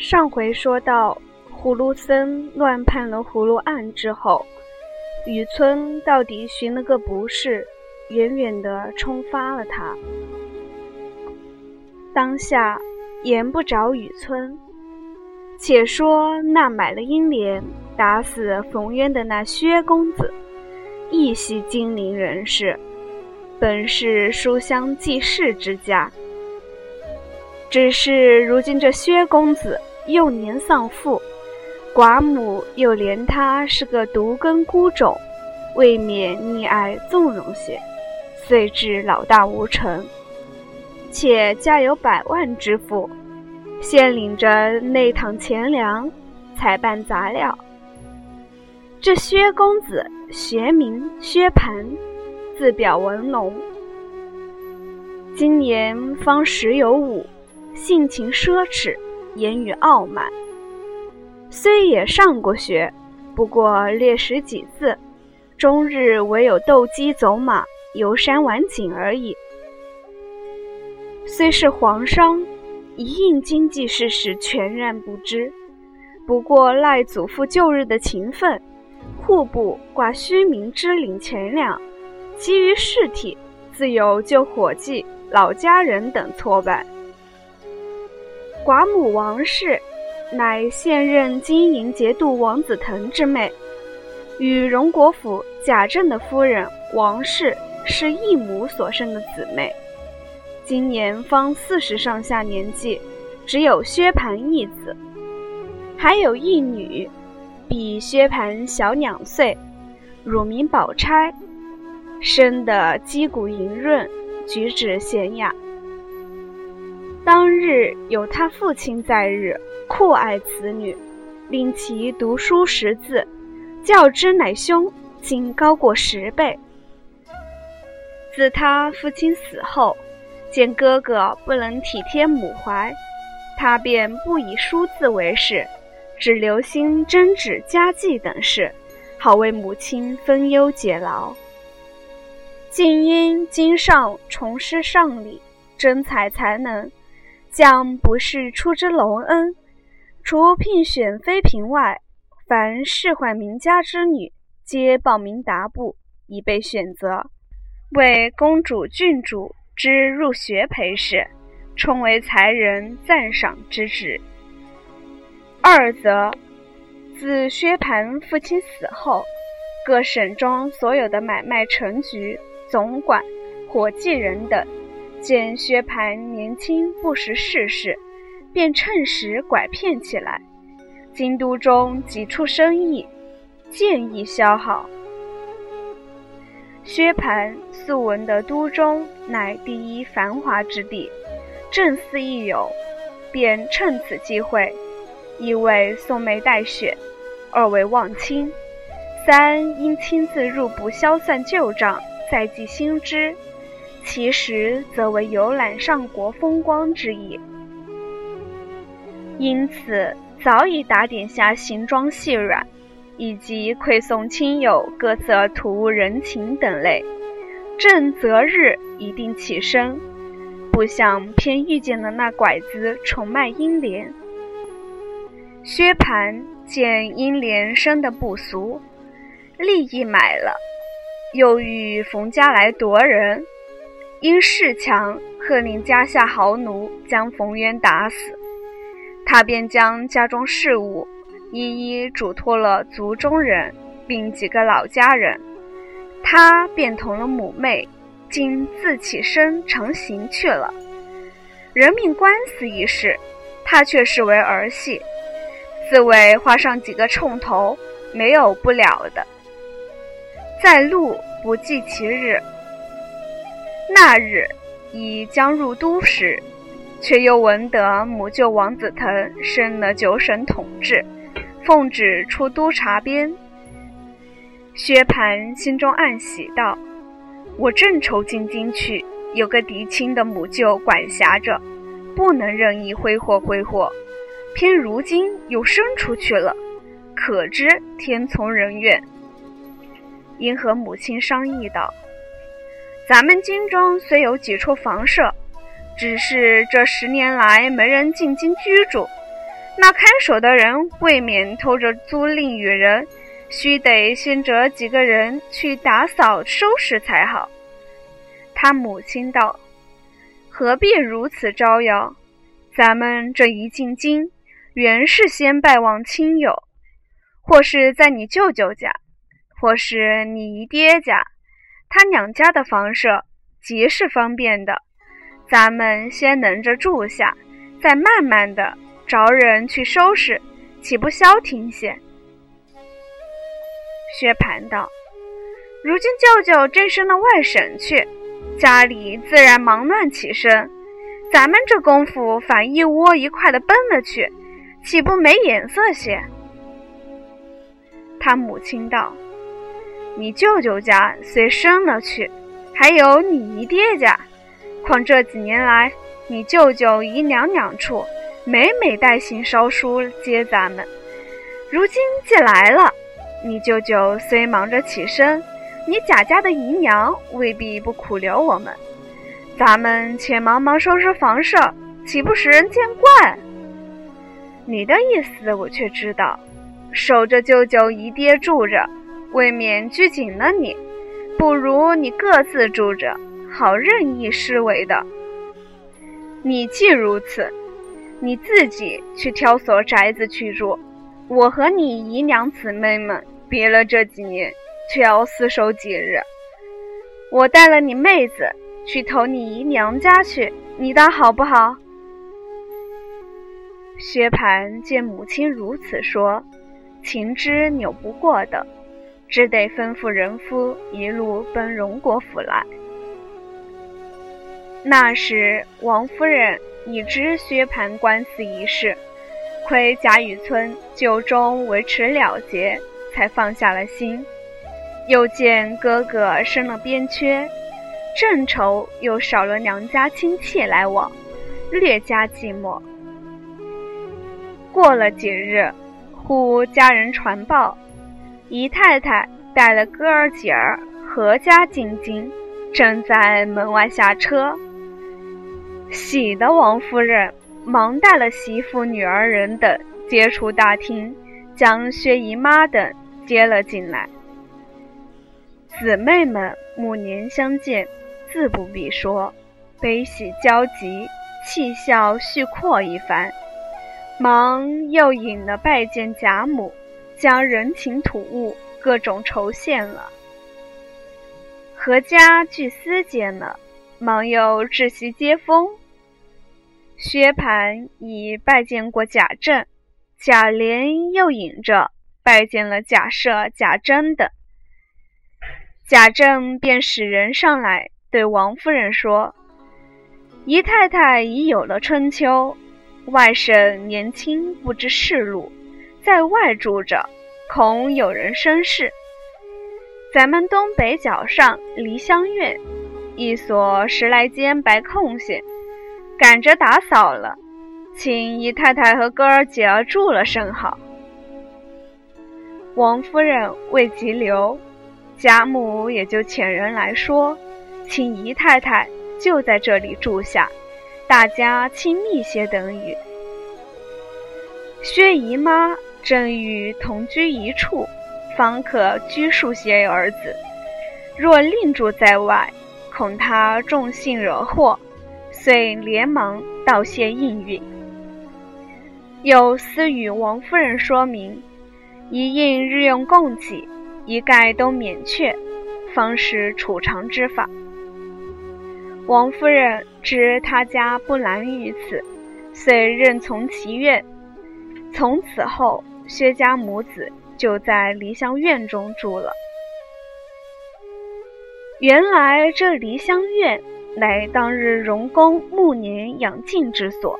上回说到，葫芦僧乱判了葫芦案之后，雨村到底寻了个不是，远远的冲发了他。当下言不着雨村，且说那买了英莲打死冯渊的那薛公子，亦系金陵人士，本是书香济世之家，只是如今这薛公子。幼年丧父，寡母又怜他是个独根孤种，未免溺爱纵容些，遂至老大无成。且家有百万之富，现领着内堂钱粮，采办杂料。这薛公子学名薛蟠，字表文龙，今年方十有五，性情奢侈。言语傲慢，虽也上过学，不过略识几字，终日唯有斗鸡走马、游山玩景而已。虽是皇商，一应经济事实全然不知，不过赖祖父旧日的勤奋，户部挂虚名支领钱粮，其余事体自有旧伙计、老家人等搓办。寡母王氏，乃现任金营节度王子腾之妹，与荣国府贾政的夫人王氏是异母所生的姊妹。今年方四十上下年纪，只有薛蟠一子，还有一女，比薛蟠小两岁，乳名宝钗，生得肌骨莹润，举止娴雅。当日有他父亲在日，酷爱此女，令其读书识字，教之乃兄，竟高过十倍。自他父亲死后，见哥哥不能体贴母怀，他便不以书字为事，只留心针纸家计等事，好为母亲分忧解劳。竟因今上重施上礼，真才才能。将不是出之隆恩，除聘选妃嫔外，凡世宦名家之女，皆报名达部，已被选择为公主、郡主之入学陪侍，充为才人赞赏之职。二则，自薛蟠父亲死后，各省中所有的买卖陈局、总管、伙计人等。见薛蟠年轻不识世事，便趁时拐骗起来。京都中几处生意，渐易消耗。薛蟠素闻得都中乃第一繁华之地，正思一友，便趁此机会，一为送媒待选，二为望亲，三因亲自入部消散旧账，再记新知。其实则为游览上国风光之意，因此早已打点下行装细软，以及馈送亲友各色土物人情等类。正择日一定起身，不想偏遇见了那拐子宠卖英莲。薛蟠见英莲生的不俗，立意买了，又遇冯家来夺人。因势强，喝令家下豪奴将冯渊打死。他便将家中事务一一嘱托了族中人，并几个老家人。他便同了母妹，竟自起身成行去了。人命官司一事，他却视为儿戏，自谓画上几个冲头，没有不了的。在路不计其日。那日已将入都时，却又闻得母舅王子腾升了九省统治，奉旨出都察边。薛蟠心中暗喜道：“我正愁进京去，有个嫡亲的母舅管辖着，不能任意挥霍挥霍，偏如今又生出去了，可知天从人愿。”因和母亲商议道。咱们京中虽有几处房舍，只是这十年来没人进京居住，那看守的人未免偷着租赁与人，须得先折几个人去打扫收拾才好。他母亲道：“何必如此招摇？咱们这一进京，原是先拜望亲友，或是在你舅舅家，或是你姨爹家，他娘家的房舍，极是方便的。咱们先能着住下，再慢慢的。”着人去收拾，岂不消停些？薛蟠道：“如今舅舅正升了外省去，家里自然忙乱起身。咱们这功夫反一窝一块的奔了去，岂不没眼色些？”他母亲道：“你舅舅家虽升了去，还有你姨爹家，况这几年来，你舅舅姨娘两处。”每每带信捎书接咱们，如今既来了，你舅舅虽忙着起身，你贾家的姨娘未必不苦留我们。咱们且忙忙收拾房舍，岂不使人见怪？你的意思我却知道，守着舅舅姨爹住着，未免拘谨了你，不如你各自住着，好任意施为的。你既如此。你自己去挑所宅子去住，我和你姨娘姊妹们别了这几年，却要厮守几日。我带了你妹子去投你姨娘家去，你当好不好？薛蟠见母亲如此说，情知扭不过的，只得吩咐人夫一路奔荣国府来。那时王夫人。已知薛蟠官司一事，亏贾雨村就终维持了结，才放下了心。又见哥哥升了边缺，正愁又少了娘家亲戚来往，略加寂寞。过了几日，忽家人传报，姨太太带了哥儿姐儿合家进京，正在门外下车。喜的王夫人忙带了媳妇、女儿人等接出大厅，将薛姨妈等接了进来。姊妹们暮年相见，自不必说，悲喜交集，气笑续阔一番。忙又引了拜见贾母，将人情土物各种酬献了。何家聚私间了，忙又置席接风。薛蟠已拜见过贾政，贾琏又引着拜见了贾赦、贾珍等。贾政便使人上来对王夫人说：“姨太太已有了春秋，外甥年轻不知世路，在外住着，恐有人生事。咱们东北角上梨香院一所十来间白空闲。”赶着打扫了，请姨太太和哥儿姐儿住了甚好。王夫人未及留，贾母也就遣人来说，请姨太太就在这里住下，大家亲密些等语。薛姨妈正欲同居一处，方可拘束些儿子，若另住在外，恐他重性惹祸。遂连忙道谢应允，又私与王夫人说明，一应日用供给，一概都免却，方是储藏之法。王夫人知他家不难于此，遂任从其愿。从此后，薛家母子就在梨香院中住了。原来这梨香院。乃当日荣公暮年养静之所，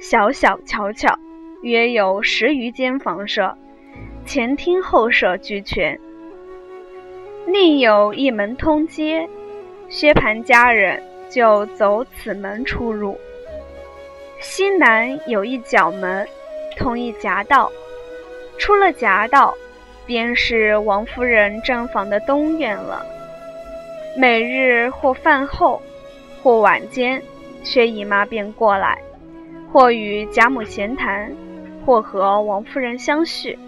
小小巧巧，约有十余间房舍，前厅后舍俱全。另有一门通街，薛蟠家人就走此门出入。西南有一角门，通一夹道，出了夹道，便是王夫人正房的东院了。每日或饭后。或晚间，薛姨妈便过来，或与贾母闲谈，或和王夫人相叙。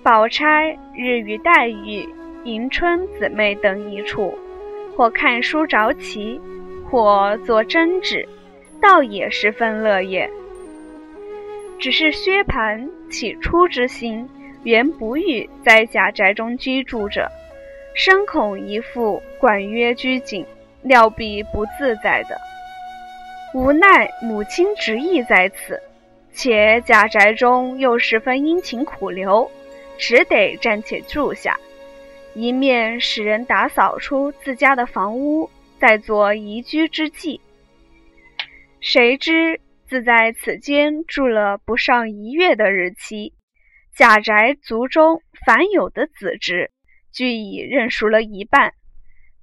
宝钗日与黛玉、迎春姊妹等一处，或看书着棋，或做针纸，倒也十分乐业。只是薛蟠起初之心，原不欲在贾宅中居住着，深恐一副管约拘谨，料必不自在的。无奈母亲执意在此，且贾宅中又十分殷勤苦留，只得暂且住下，一面使人打扫出自家的房屋，再做移居之计。谁知？自在此间住了不上一月的日期，贾宅族中凡有的子侄，俱已认熟了一半。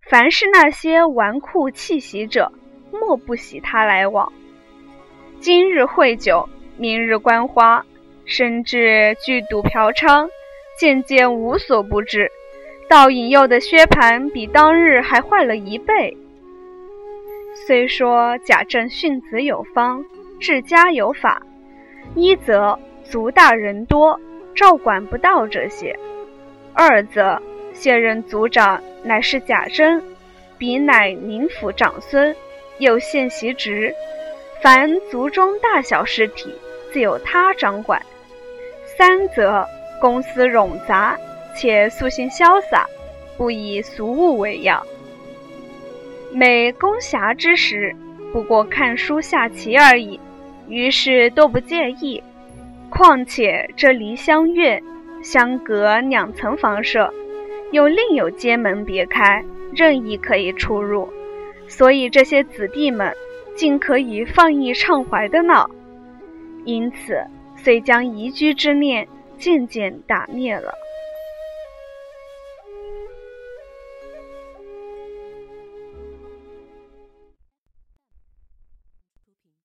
凡是那些纨绔气习者，莫不喜他来往。今日会酒，明日观花，甚至聚赌嫖娼，渐渐无所不至，倒引诱的薛蟠比当日还坏了一倍。虽说贾政训子有方。治家有法，一则族大人多，照管不到这些；二则现任族长乃是贾珍，彼乃宁府长孙，又现袭职，凡族中大小事体，自有他掌管；三则公司冗杂，且素性潇洒，不以俗务为要，每公暇之时，不过看书下棋而已。于是都不介意，况且这梨香院相隔两层房舍，又另有街门别开，任意可以出入，所以这些子弟们竟可以放逸畅怀的闹，因此遂将移居之念渐渐打灭了。